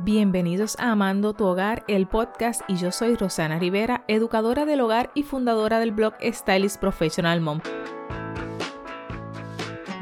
Bienvenidos a Amando tu Hogar, el podcast, y yo soy Rosana Rivera, educadora del hogar y fundadora del blog Stylist Professional Mom.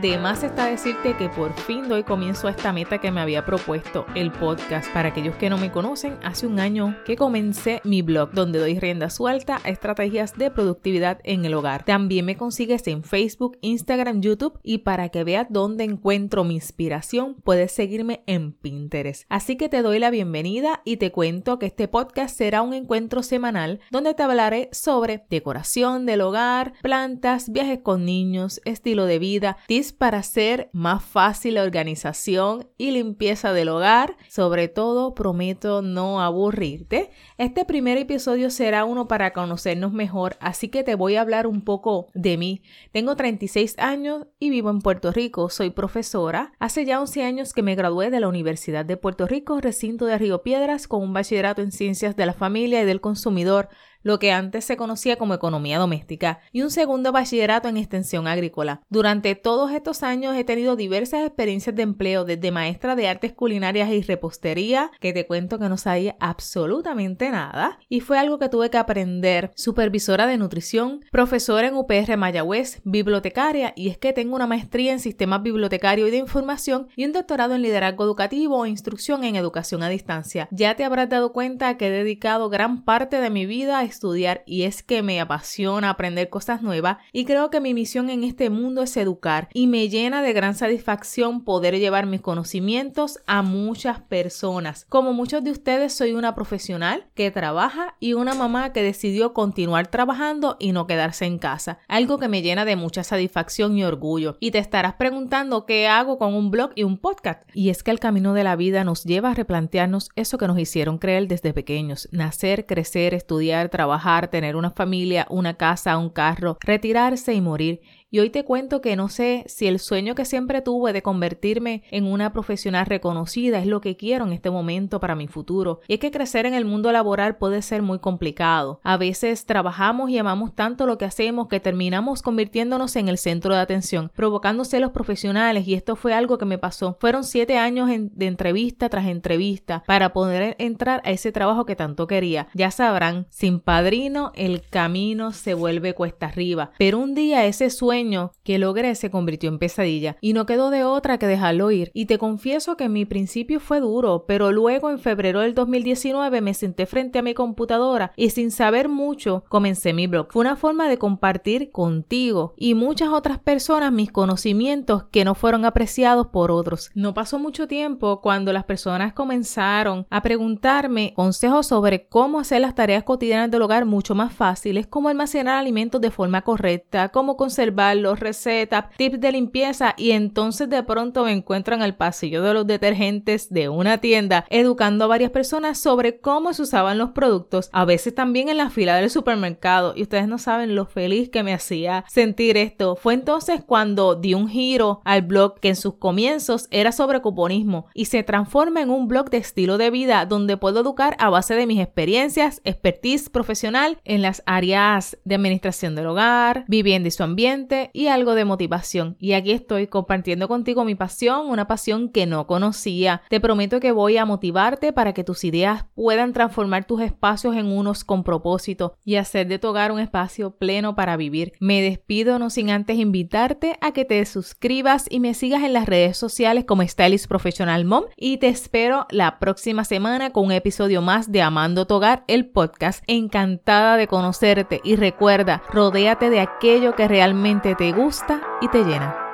De más está decirte que por fin doy comienzo a esta meta que me había propuesto, el podcast. Para aquellos que no me conocen, hace un año que comencé mi blog donde doy rienda suelta a estrategias de productividad en el hogar. También me consigues en Facebook, Instagram, YouTube y para que veas dónde encuentro mi inspiración, puedes seguirme en Pinterest. Así que te doy la bienvenida y te cuento que este podcast será un encuentro semanal donde te hablaré sobre decoración del hogar, plantas, viajes con niños, estilo de vida, para hacer más fácil la organización y limpieza del hogar. Sobre todo, prometo no aburrirte. Este primer episodio será uno para conocernos mejor, así que te voy a hablar un poco de mí. Tengo 36 años y vivo en Puerto Rico. Soy profesora. Hace ya 11 años que me gradué de la Universidad de Puerto Rico, recinto de Río Piedras, con un bachillerato en Ciencias de la Familia y del Consumidor lo que antes se conocía como economía doméstica, y un segundo bachillerato en extensión agrícola. Durante todos estos años he tenido diversas experiencias de empleo, desde maestra de artes culinarias y repostería, que te cuento que no sabía absolutamente nada, y fue algo que tuve que aprender, supervisora de nutrición, profesora en UPR Mayagüez, bibliotecaria, y es que tengo una maestría en sistemas bibliotecario y de información y un doctorado en liderazgo educativo o instrucción en educación a distancia. Ya te habrás dado cuenta que he dedicado gran parte de mi vida a estudiar y es que me apasiona aprender cosas nuevas y creo que mi misión en este mundo es educar y me llena de gran satisfacción poder llevar mis conocimientos a muchas personas. Como muchos de ustedes soy una profesional que trabaja y una mamá que decidió continuar trabajando y no quedarse en casa, algo que me llena de mucha satisfacción y orgullo. Y te estarás preguntando qué hago con un blog y un podcast. Y es que el camino de la vida nos lleva a replantearnos eso que nos hicieron creer desde pequeños, nacer, crecer, estudiar, trabajar trabajar, tener una familia, una casa, un carro, retirarse y morir. Y hoy te cuento que no sé si el sueño que siempre tuve de convertirme en una profesional reconocida es lo que quiero en este momento para mi futuro. Y es que crecer en el mundo laboral puede ser muy complicado. A veces trabajamos y amamos tanto lo que hacemos que terminamos convirtiéndonos en el centro de atención, provocándose los profesionales y esto fue algo que me pasó. Fueron siete años de entrevista tras entrevista para poder entrar a ese trabajo que tanto quería. Ya sabrán, sin padrino el camino se vuelve cuesta arriba. Pero un día ese sueño que logré se convirtió en pesadilla y no quedó de otra que dejarlo ir. Y te confieso que mi principio fue duro, pero luego en febrero del 2019 me senté frente a mi computadora y sin saber mucho comencé mi blog. Fue una forma de compartir contigo y muchas otras personas mis conocimientos que no fueron apreciados por otros. No pasó mucho tiempo cuando las personas comenzaron a preguntarme consejos sobre cómo hacer las tareas cotidianas del hogar mucho más fáciles, cómo almacenar alimentos de forma correcta, cómo conservar los recetas, tips de limpieza y entonces de pronto me encuentro en el pasillo de los detergentes de una tienda educando a varias personas sobre cómo se usaban los productos, a veces también en la fila del supermercado y ustedes no saben lo feliz que me hacía sentir esto. Fue entonces cuando di un giro al blog que en sus comienzos era sobre cuponismo y se transforma en un blog de estilo de vida donde puedo educar a base de mis experiencias, expertise profesional en las áreas de administración del hogar, vivienda y su ambiente, y algo de motivación. Y aquí estoy compartiendo contigo mi pasión, una pasión que no conocía. Te prometo que voy a motivarte para que tus ideas puedan transformar tus espacios en unos con propósito y hacer de tu hogar un espacio pleno para vivir. Me despido no sin antes invitarte a que te suscribas y me sigas en las redes sociales como Stylist Professional Mom y te espero la próxima semana con un episodio más de Amando tu hogar, el podcast. Encantada de conocerte y recuerda, rodéate de aquello que realmente te gusta y te llena.